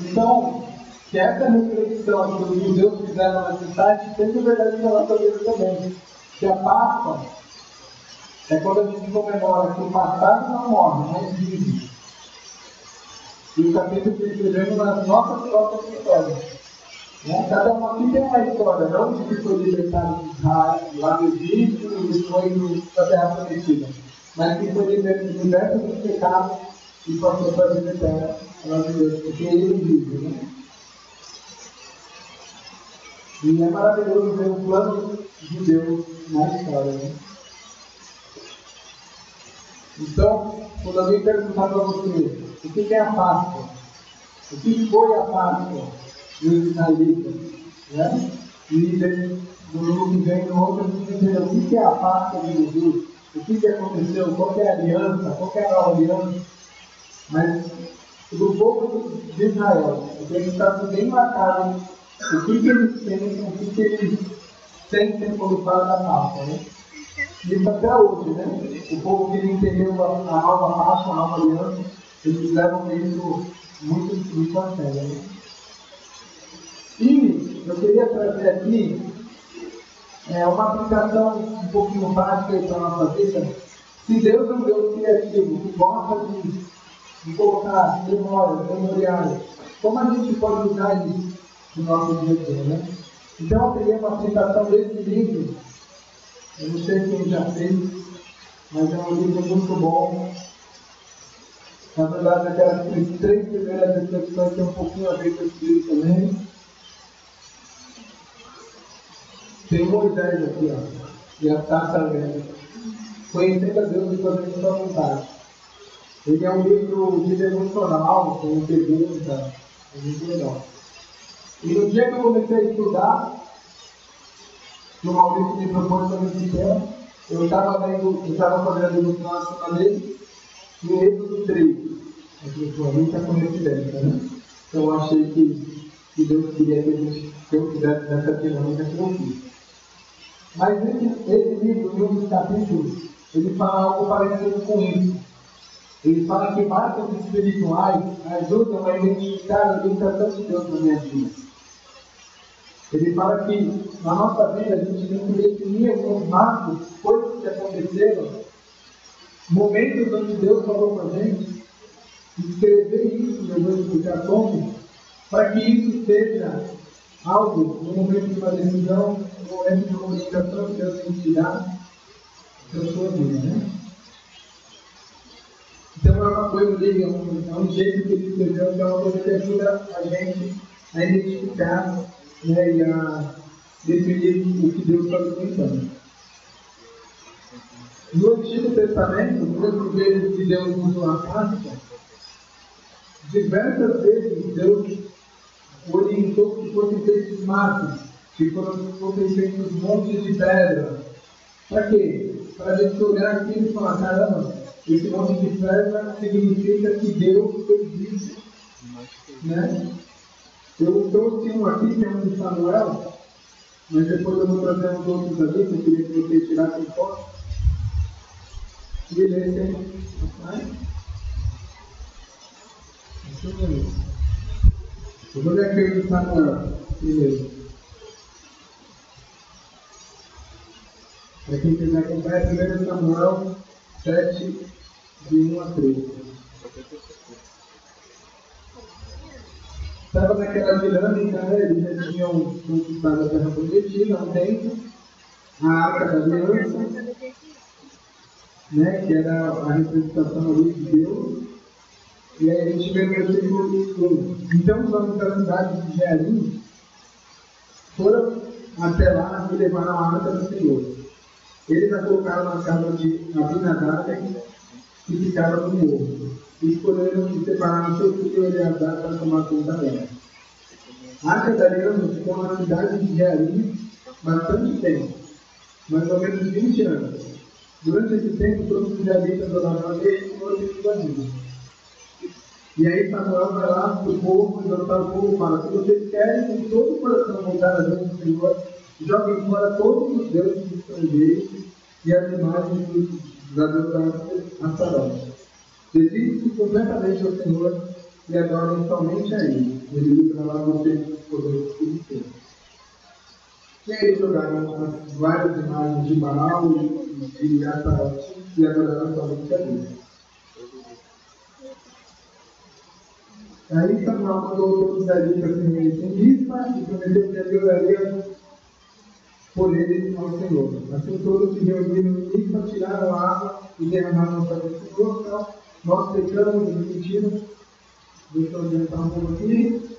Speaker 1: Então, que essa reflexão que os judeus fizeram na cidade seja verdade na vida também. Que a Páscoa é quando a gente comemora que o passado não morre, mas vive. E o capítulo que escrevemos nas nossas próprias histórias. Cada um aqui tem uma história, não de que foi libertado de Israel, lá do Egito e foi para a Terra Prometida, mas que foi liberto dos pecados e passou para a vida eterna Deus, porque ele vive, né? E é maravilhoso ver o plano de Deus na história, né? Então, quando alguém perguntar para você o que é a Páscoa, o que foi a Páscoa dos israelitas, né? E no ano que vem, no outro, o que é a Páscoa de Jesus, o que, aconteceu, qual é a aliança, qual é a nova aliança. Mas do povo de Israel. Então ele está bem marcado o que, que eles têm, o que, que eles sentem quando fala da Páscoa. Né? Isso até hoje, né? O povo que entendeu a nova Páscoa, a nova aliança, eles levam isso muito, muito a sério. Né? E eu queria trazer aqui é, uma aplicação um pouquinho prática para a nossa vida. Se Deus é um Deus criativo, que gosta de de colocar memórias, memoriais. Como a gente pode usar isso no nosso dia a dia, né? Então, eu peguei uma aplicação desse livro. Eu não sei quem já fez, mas é um livro muito bom. Na verdade, aquelas três primeiras reflexões têm um pouquinho a ver com esse livro também. Tem Moisés aqui, ó. E a taça velha. Conhecendo a Deus e fazendo sua vontade. Ele é um livro de devocional, com pergunta, é muito legal. E no dia que eu comecei a estudar, que o Maurício me propôs esse tema, eu estava lendo, eu estava fazendo a devocional acima dele, no Êxodo 3. Aqui, a gente já coincidência, né? Então eu achei que, que Deus queria que, a gente, que eu fizesse dessa dinâmica que eu fiz. Mas esse, esse livro, em um dos capítulos, ele fala algo parecido com isso. Ele fala que marcas espirituais ajudam a identificar a orientação de Deus na minha vida. Ele fala que na nossa vida a gente tem que definir alguns marcos, coisas que aconteceram, momentos onde Deus falou com a gente, escrever isso, eu vou explicar como, para que isso seja algo no momento de uma decisão, no momento de orientação que Deus tem que para a sua vida, né? Então é uma coisa dele, é um, é um jeito que ele escreveu, que é uma coisa que ajuda a gente a identificar né, e a definir o que Deus está pensando. No Antigo Testamento, quando vezes que Deus usou a prática, diversas vezes Deus orientou que fossem feitos matos, que fossem feitos montes de pedra. Para quê? Para a gente olhar aquilo e falar, caramba, esse monte de pedra significa que Deus fez isso. Né? Eu trouxe um aqui, que é um de Samuel, mas depois eu vou trazer uns outros ali, que eu queria que vocês tirassem foto. E lessem mais. Eu vou ler aqui o de Samuel primeiro. Para quem quiser acompanhar, 1 Samuel 7, de 1 a 13. Estava naquela dinâmica, né? Eles já tinham conquistado a terra prometida há um tempo, a arca da aliança, né? que era a representação ali de Deus. E aí a gente vê no versículo 1. Então os homens da cidade de Jerim foram até lá e levaram a arca do Senhor. Eles a colocaram na casa de Abinadab e ficava no morro. E escolheram se separar seu filho Eleazar para tomar conta dela. A Arca da Aliança ficou na cidade de Jearim bastante tempo, mais ou menos 20 anos. Durante esse tempo, todos os israelitas adoraram a Deus e foram. E aí Samuel vai lá para o povo, o povo, fala, se vocês querem com todo o coração voltar a Deus do Senhor, joguem fora todos os deuses estrangeiros e as imagens dos a Astarote. Dedique-se completamente ao Senhor e adorem somente a Ele. Ele livrará vocês do poder Espírito E aí jogaram as várias imagens de Baal e de Astarote e adoraram somente a Deus. Aí Samuel mandou todos os israelitas se reunirem em Mispa e prometeu que adoraria por ele ao Senhor. Assim todos se reuniram em Mispa, tiraram a água e derramaram sobre o Senhor. Então, nós pecamos e mentiras. Deixa eu adiantar um pouco aqui.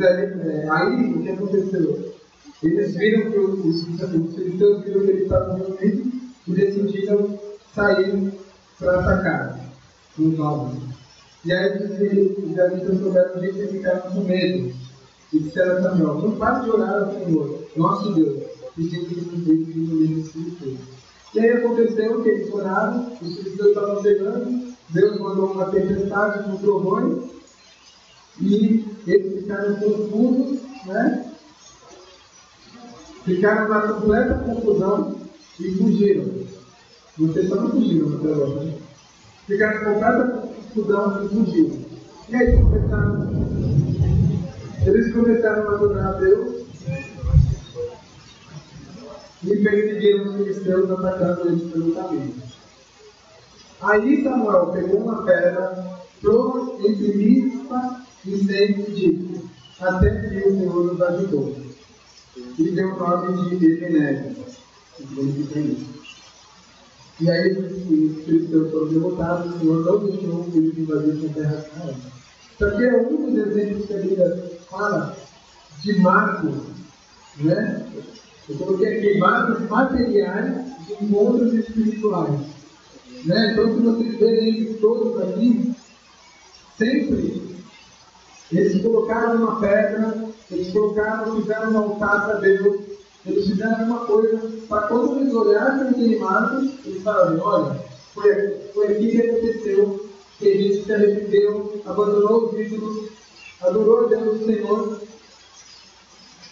Speaker 1: É, aí, o que aconteceu? Eles viram que os filisteus viram que eles estavam reunidos e decidiram sair para atacar os homens. E aí os israelitas souberam disso e ficaram com medo. E disseram a Samuel, não pare de orar ao Senhor, nosso Deus, pedindo que nos dê que nos livre. E aí aconteceu que eles oraram, os filisteus estavam chegando, Deus mandou uma tempestade com trovões, e eles ficaram confusos, né? Ficaram na completa confusão e fugiram. Vocês só não fugiram até agora, né? Ficaram na completa confusão e fugiram. E aí começaram eles começaram a adorar a Deus e perseguiram os filisteus atacando eles pelo caminho. Aí Samuel pegou uma pedra, pôs entre Mispa e sempre disse, até que o Senhor nos ajudou. E deu o nome de Ebenezer. E aí os filisteus foram derrotados, o Senhor não deixou que eles invadissem a terra de Israel. Isso aqui é um dos exemplos que a Bíblia fala de marcos, né? Eu coloquei aqui marcos materiais de encontros espirituais. Né? Então, se vocês verem eles todos aqui, sempre eles colocaram uma pedra, eles colocaram, fizeram um altar para Deus, eles fizeram uma coisa, para quando eles olhassem aquele marcos, eles falaram, olha, foi, foi aqui que aconteceu, que a gente se arrependeu, abandonou os ídolos, adorou a Deus o Senhor,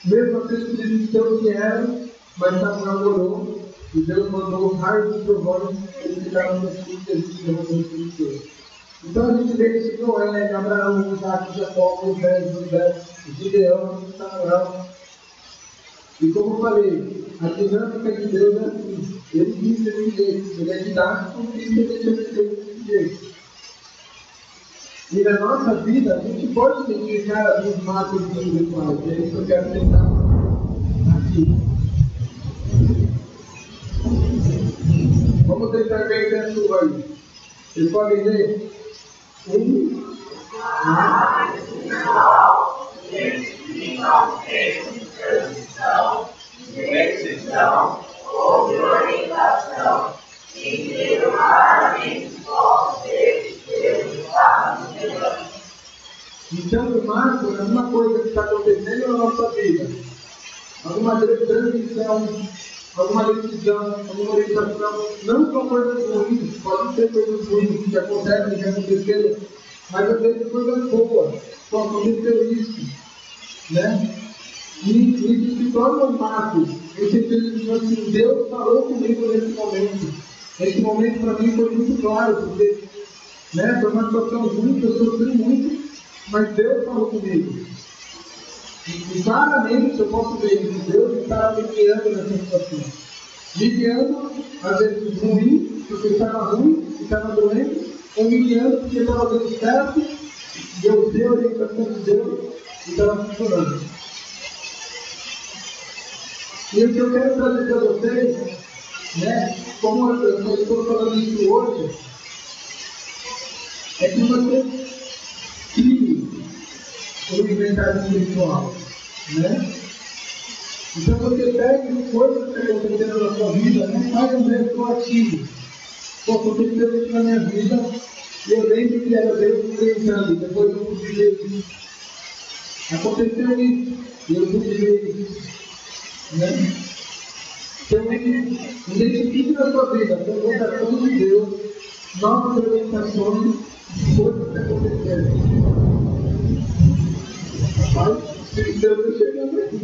Speaker 1: mesmo assim os cristãos que eram, mas Samuel orou, E Deus mandou raios e trovões, eles ficaram no escuro e eles derramou o Espírito Então a gente vê isso Noé, Abraão, Isaac, Jacó, Moisés, José, Gideão, Samuel. E como eu falei, a dinâmica de Deus é assim. Ele quis desse jeito, ele é didático e ele ser desse jeito. E na nossa vida, a gente pode identificar alguns marcos espirituais. É isso que eu quero tentar aqui. Vamos tentar ver dentro aí. Vocês podem ler? Um. Decisão então, o marco é alguma coisa que está acontecendo na nossa vida. Alguma transição, alguma decisão, alguma orientação. Não são coisas ruins, podem ser coisas ruins que acontecem, que aconteceram, mas às vezes coisas boas. Só aconteceu isso. Né? E isso se torna um marco. Sentido de assim, Deus falou comigo nesse momento. Esse momento para mim foi muito claro, porque né, foi uma situação ruim, eu sofri muito, mas Deus falou comigo. E, claramente eu posso ver que Deus estava me guiando nessa situação. Me guiando, às vezes ruim, porque estava ruim, estava doente, guiando porque estava dando certo, e eu dei a orientação de Deus e estava funcionando. E o que eu quero trazer para vocês, né, como eu estou falando isso hoje, é que você crie o inventário espiritual. Né? Então você pega coisas que aconteceram na sua vida, não faz um retroativo. Aconteceu isso na minha vida, e eu lembro que era Deus pensando, depois eu ver isso. Aconteceu isso, e eu ver isso. Né? Então, identifique na sua vida a provocação de Deus, novas orientações coisas que aconteceram. Mas, se Deus está chegando aqui.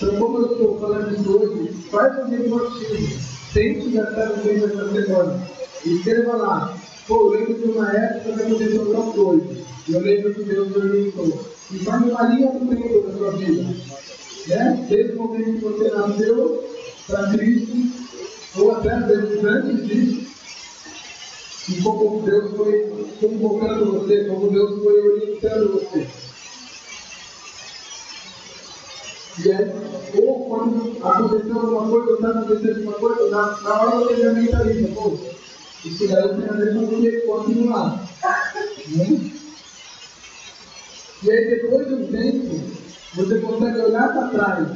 Speaker 1: Então, como eu estou falando isso hoje, faz um reflexivo. Tente gastar um tempo essa semana. Escreva lá. Pô, eu lembro de uma época que aconteceu tal coisa. Eu lembro que Deus me orientou. E faz uma linha do tempo da sua vida. Né? Desde o momento que você nasceu para Cristo ou até vezes antes disso, e como Deus foi convocando você, como Deus foi orientando você. Aí, ou quando aconteceu alguma coisa, ou está acontecendo alguma coisa, na, na hora você já mentaliza, pô, isso daí tem a ver com continuar. Né? E aí depois de um tempo, você consegue olhar para trás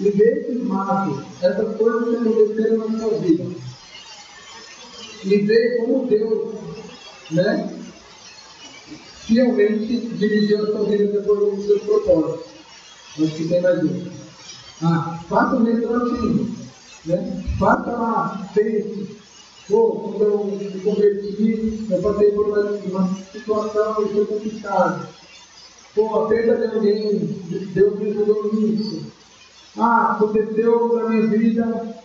Speaker 1: e ver esses marcos, essas coisas que aconteceram na sua vida. E ver como Deus, né, fielmente dirigiu a sua vida depois dos seus propósitos. Acho que tem mais um. Ah, faça um retroativo. Né? Faça lá, pense. Pô, quando eu me converti, eu passei por uma, uma situação e foi complicado. Pô, a perda de alguém, Deus me ajudou nisso. Ah, aconteceu na minha vida,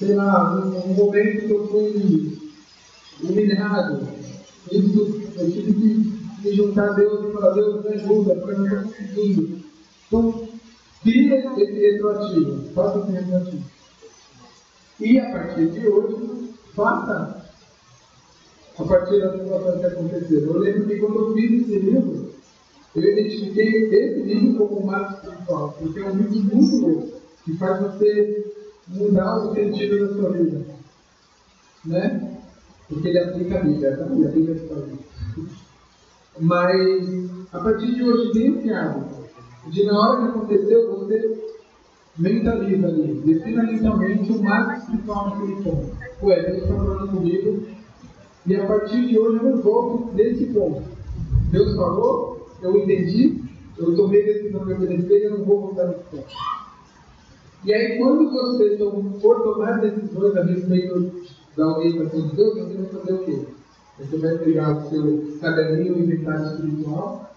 Speaker 1: sei lá, um, um momento que eu fui humilhado. Isso, eu tive que me juntar a Deus e falar, Deus me ajuda, porque eu não estou conseguindo. Então, cria esse retroativo, faça esse retroativo. E a partir de hoje, faça a partir das situações que aconteceram. Eu lembro que quando eu fiz esse livro, eu identifiquei esse livro como um marco espiritual, porque é um livro muito louco, que faz você mudar o sentido da sua vida. Né? Porque ele aplica a Bíblia, tá? Ele aplica a história. Mas, a partir de hoje, tem esse hábito de na hora que aconteceu, você mentaliza ali, defina mentalmente o marco espiritual naquele ponto. Ué, Deus está falando comigo, e a partir de hoje eu volto desse ponto. Deus falou, eu entendi, eu tomei decisão de obedecer e eu não vou voltar nesse ponto. E aí, quando você for tomar decisões a respeito da orientação de Deus, você vai fazer o quê? Você vai pegar o seu caderninho inventário espiritual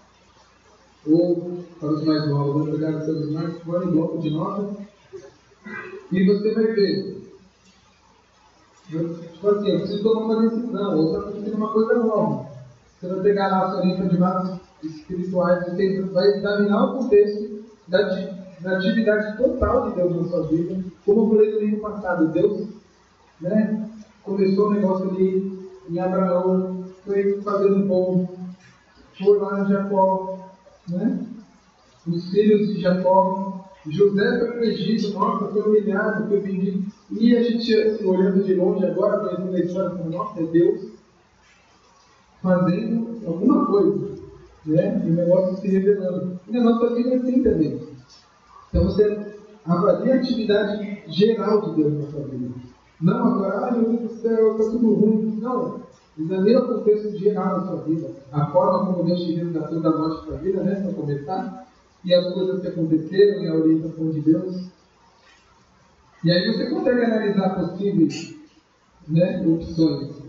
Speaker 1: ou para os mais novos, vai pegar o seu smartphone, bloco de nota, e você vai ver. Tipo assim, eu preciso tomar uma decisão, ou está acontecendo uma coisa nova. Você vai pegar lá a sua lista de mapas espirituais, você vai examinar o contexto da, da atividade total de Deus na sua vida. Como eu falei no livro passado, Deus né, começou o negócio ali em Abraão, foi fazendo bom, foi lá em Jacó, né? os filhos de Jacó. José foi para o Egito, nossa, foi humilhado, foi vendido. E a gente, assim, olhando de longe agora, conhecendo a história, falando, nossa, é Deus fazendo alguma coisa, né? E o negócio se revelando. E na nossa vida é assim também. Então você avalia a atividade geral de Deus na sua vida. Não agora, ah, meu Deus do céu, está tudo ruim. Não. Examina o contexto geral da sua vida. A forma como Deus te resgatou da morte para a vida, né? Para começar. E as coisas que aconteceram e a orientação de Deus. E aí você consegue analisar possíveis né, opções.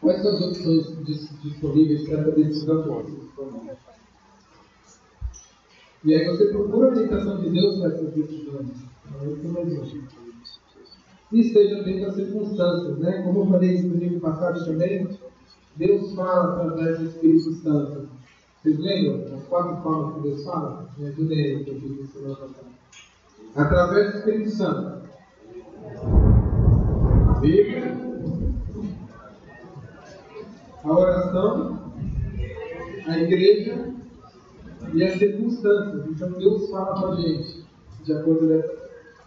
Speaker 1: Quais são as opções disponíveis para essa decisão você E aí você procura a orientação de Deus para essas decisões. E esteja dentro das circunstâncias, né? Como eu falei no livro passado também, Deus fala através do Espírito Santo. Vocês lembram as quatro formas que Deus fala? Me ajudem aí, que eu fiz semana passada. Através do Espírito Santo. Bíblia. A oração. A igreja. E as circunstâncias. Então Deus fala com a gente de acordo dessa,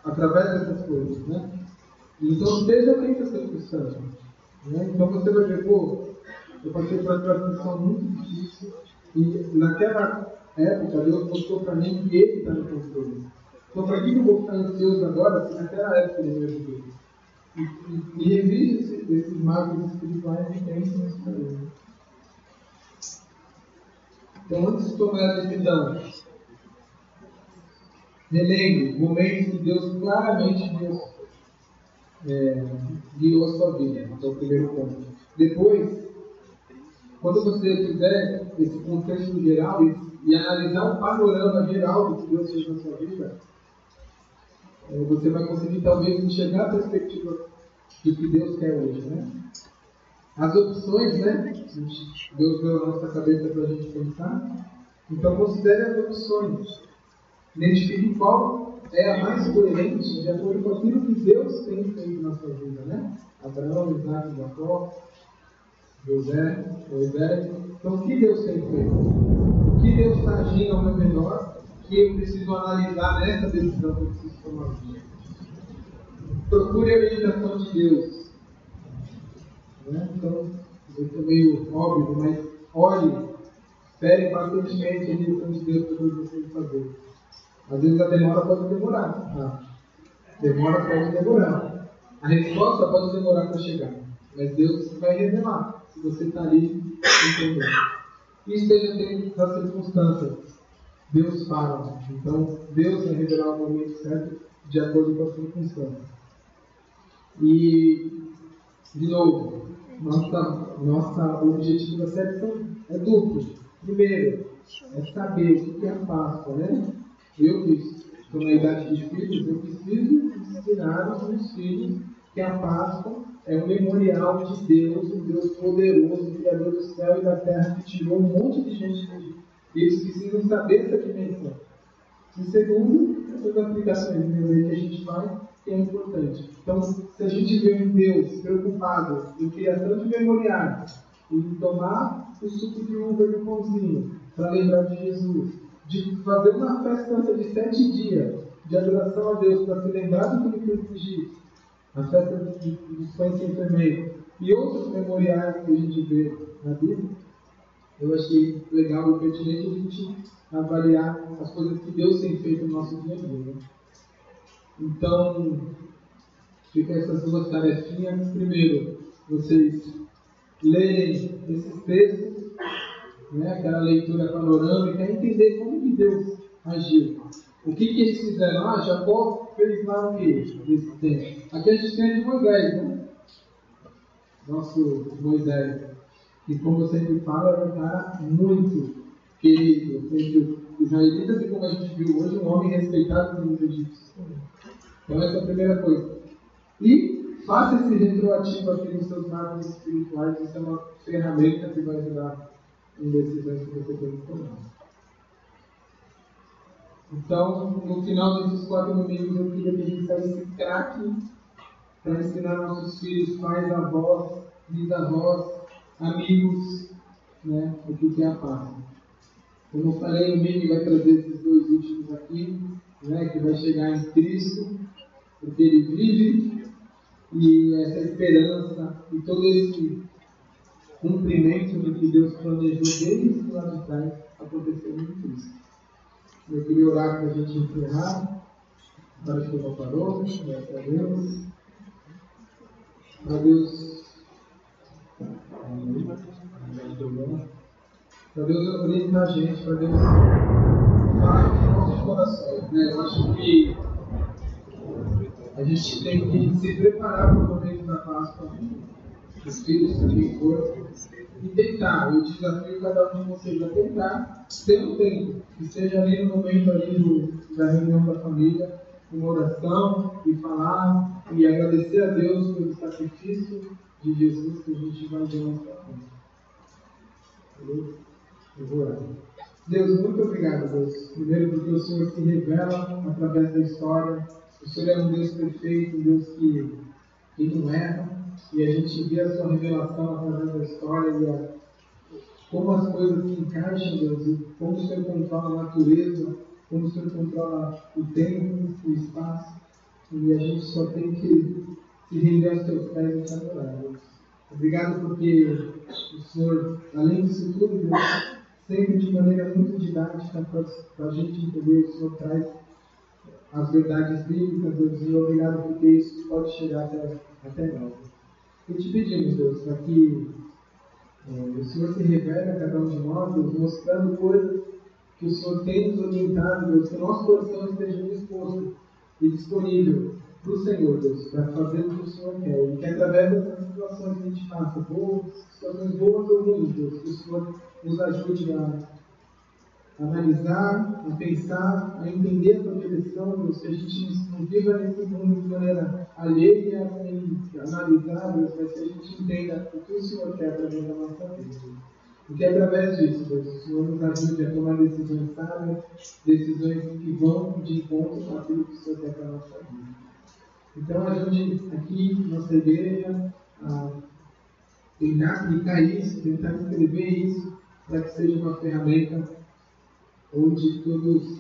Speaker 1: através dessas coisas, né? Então esteja atento às circunstâncias. Né? Então você vai ver, pô, eu passei por uma situação muito difícil e naquela época Deus mostrou para mim que Ele está no controle. Então para que eu vou ficar ansioso agora se naquela época Ele me ajudou? E, e, e revise esse, esses marcos espirituais e pense nisso também. Então antes de tomar a decisão, relembre momentos que Deus claramente Deus, é, guiou a sua vida. Esse é o primeiro ponto. Depois, quando você fizer esse contexto geral e, e analisar o panorama geral do que Deus fez na sua vida, é, você vai conseguir talvez enxergar a perspectiva do que Deus quer hoje, né? As opções, né? Deus deu a nossa cabeça para a gente pensar. Então considere as opções. Identifique qual é a mais coerente de acordo com aquilo que Deus tem feito na sua vida, né? Abraão, Isaac, Jacó, José, Moisés. Então, o que Deus tem feito? O que Deus está agindo ao meu redor que eu preciso analisar nessa decisão que eu preciso tomar? Procure a orientação de Deus. Né? Então, isso é meio óbvio, mas olhe, espere pacientemente a direção de Deus para o que você fazer. Às vezes a demora pode demorar. Demora pode demorar. A resposta pode demorar para chegar. Mas Deus vai revelar se você está ali entendendo. E esteja dentro das circunstâncias. Deus fala. Então, Deus vai revelar o momento certo de acordo com as circunstâncias. E, de novo, nossa, nossa objetivo da série é duplo. Primeiro, é saber o que é a Páscoa, né? Eu que estou na idade de filhos, eu preciso ensinar os meus filhos que a Páscoa é um memorial de Deus, um Deus poderoso, Criador do céu e da terra, que tirou um monte de gente Egito. Eles precisam saber essa dimensão. E segundo, essas aplicações que a gente faz, que é importante. Então, se a gente vê um Deus preocupado em criação de memoriais, em tomar o suco de uva e o pãozinho, para lembrar de Jesus, de fazer uma festa de sete dias de adoração a Deus, para se lembrar do que ele fez a festa dos pães sem fermento e outros memoriais que a gente vê na Bíblia, eu achei legal e pertinente a gente avaliar as coisas que Deus tem feito no nosso dia a dia. Né? Então, fica essas duas tarefinhas. Primeiro, vocês lerem esses textos, né, aquela leitura panorâmica, entender como que Deus agiu. O que, que eles fizeram? Ah, Jacó fez lá o que tempo? Aqui a gente tem de Moisés, né? Nosso Moisés. E como eu sempre falo, é um cara muito querido entre os israelitas e como a gente viu hoje, um homem respeitado pelos egípcios. Então essa é a primeira coisa. E faça esse retroativo aqui nos seus mapas espirituais, isso é uma ferramenta que vai ajudar em decisões que você tem que tomar. Então, no final desses quatro domingos, eu queria que a gente saísse craque para ensinar nossos filhos, pais, avós, bisavós, amigos, né, o que é a Páscoa. Como eu falei, o Mimi vai trazer esses dois últimos aqui, né, que vai chegar em Cristo, porque ele vive, e essa esperança e todo esse cumprimento do que Deus planejou desde lá de trás aconteceu em Cristo. Eu queria orar para a gente encerrar. Para que eu parou, graças a Deus. Para Deus. Para Deus orientar a gente, para Deus falar com nossos corações. Né? Eu acho que a gente tem que se preparar para o momento da Páscoa, os filhos também for, e tentar. Eu desafio cada um de vocês a tentar ter um tempo, que seja ali no momento ali do, da reunião da família, uma oração e falar e agradecer a Deus pelo sacrifício de Jesus que a gente vai ver na sua Beleza? Eu vou orar. Deus, muito obrigado, Deus. Primeiro porque o Senhor se revela através da história. O Senhor é um Deus perfeito, um Deus que, que não erra. E a gente vê a sua revelação através da história e a, como as coisas se encaixam, Deus, e como o Senhor controla a natureza, como o Senhor controla o tempo, o espaço. E a gente só tem que se render aos teus pés e te adorar, Deus. Obrigado porque o Senhor, além disso tudo, Deus, sempre de maneira muito didática para a gente entender, o Senhor traz as verdades bíblicas, Deus, e obrigado porque isso pode chegar até, até nós. E te pedimos, Deus, para que é, o Senhor se revele a cada um de nós, Deus, mostrando coisas que o Senhor tem nos orientado, Deus, que o nosso coração esteja disposto e disponível para o Senhor, Deus, para fazer o que o Senhor quer. E que através dessas situações que a gente passa, boas, situações boas ou ruins, Deus, que o Senhor nos ajude a analisar, a pensar, a entender a tua direção, Deus, que a gente não viva nesse mundo de maneira alheia, sem analisar, mas que a gente entenda o que o Senhor quer através da nossa vida. E que através disso, Deus, o Senhor nos ajude a tomar decisões sábias, decisões que vão de encontro com aquilo que o Senhor quer para a nossa vida. Então, ajude aqui, nossa igreja, a tentar aplicar isso, tentar escrever isso, para que seja uma ferramenta onde todos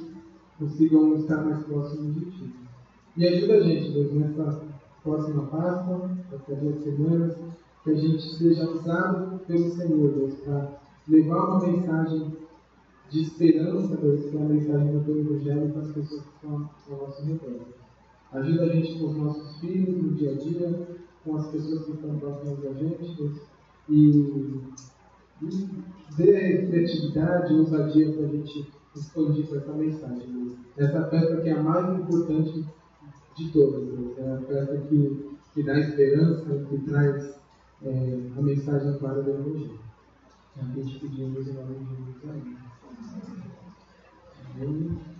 Speaker 1: consigam estar mais próximos de Ti. E ajuda a gente, Deus, nessa próxima Páscoa, a duas semanas, que a gente seja usado pelo Senhor, Deus, para levar uma mensagem de esperança, Deus, que é a mensagem do Teu Evangelho para as pessoas que estão ao nosso redor. Ajuda a gente com os nossos filhos no dia a dia, com as pessoas que estão próximas da gente, Deus, e, e dê criatividade ousadia para a gente expandir essa mensagem. Essa festa que é a mais importante de todas. Né? É a festa que, que dá esperança, que traz é, a mensagem clara do Evangelho. É a gente pedimos em nome de Jesus. Amém. Amém.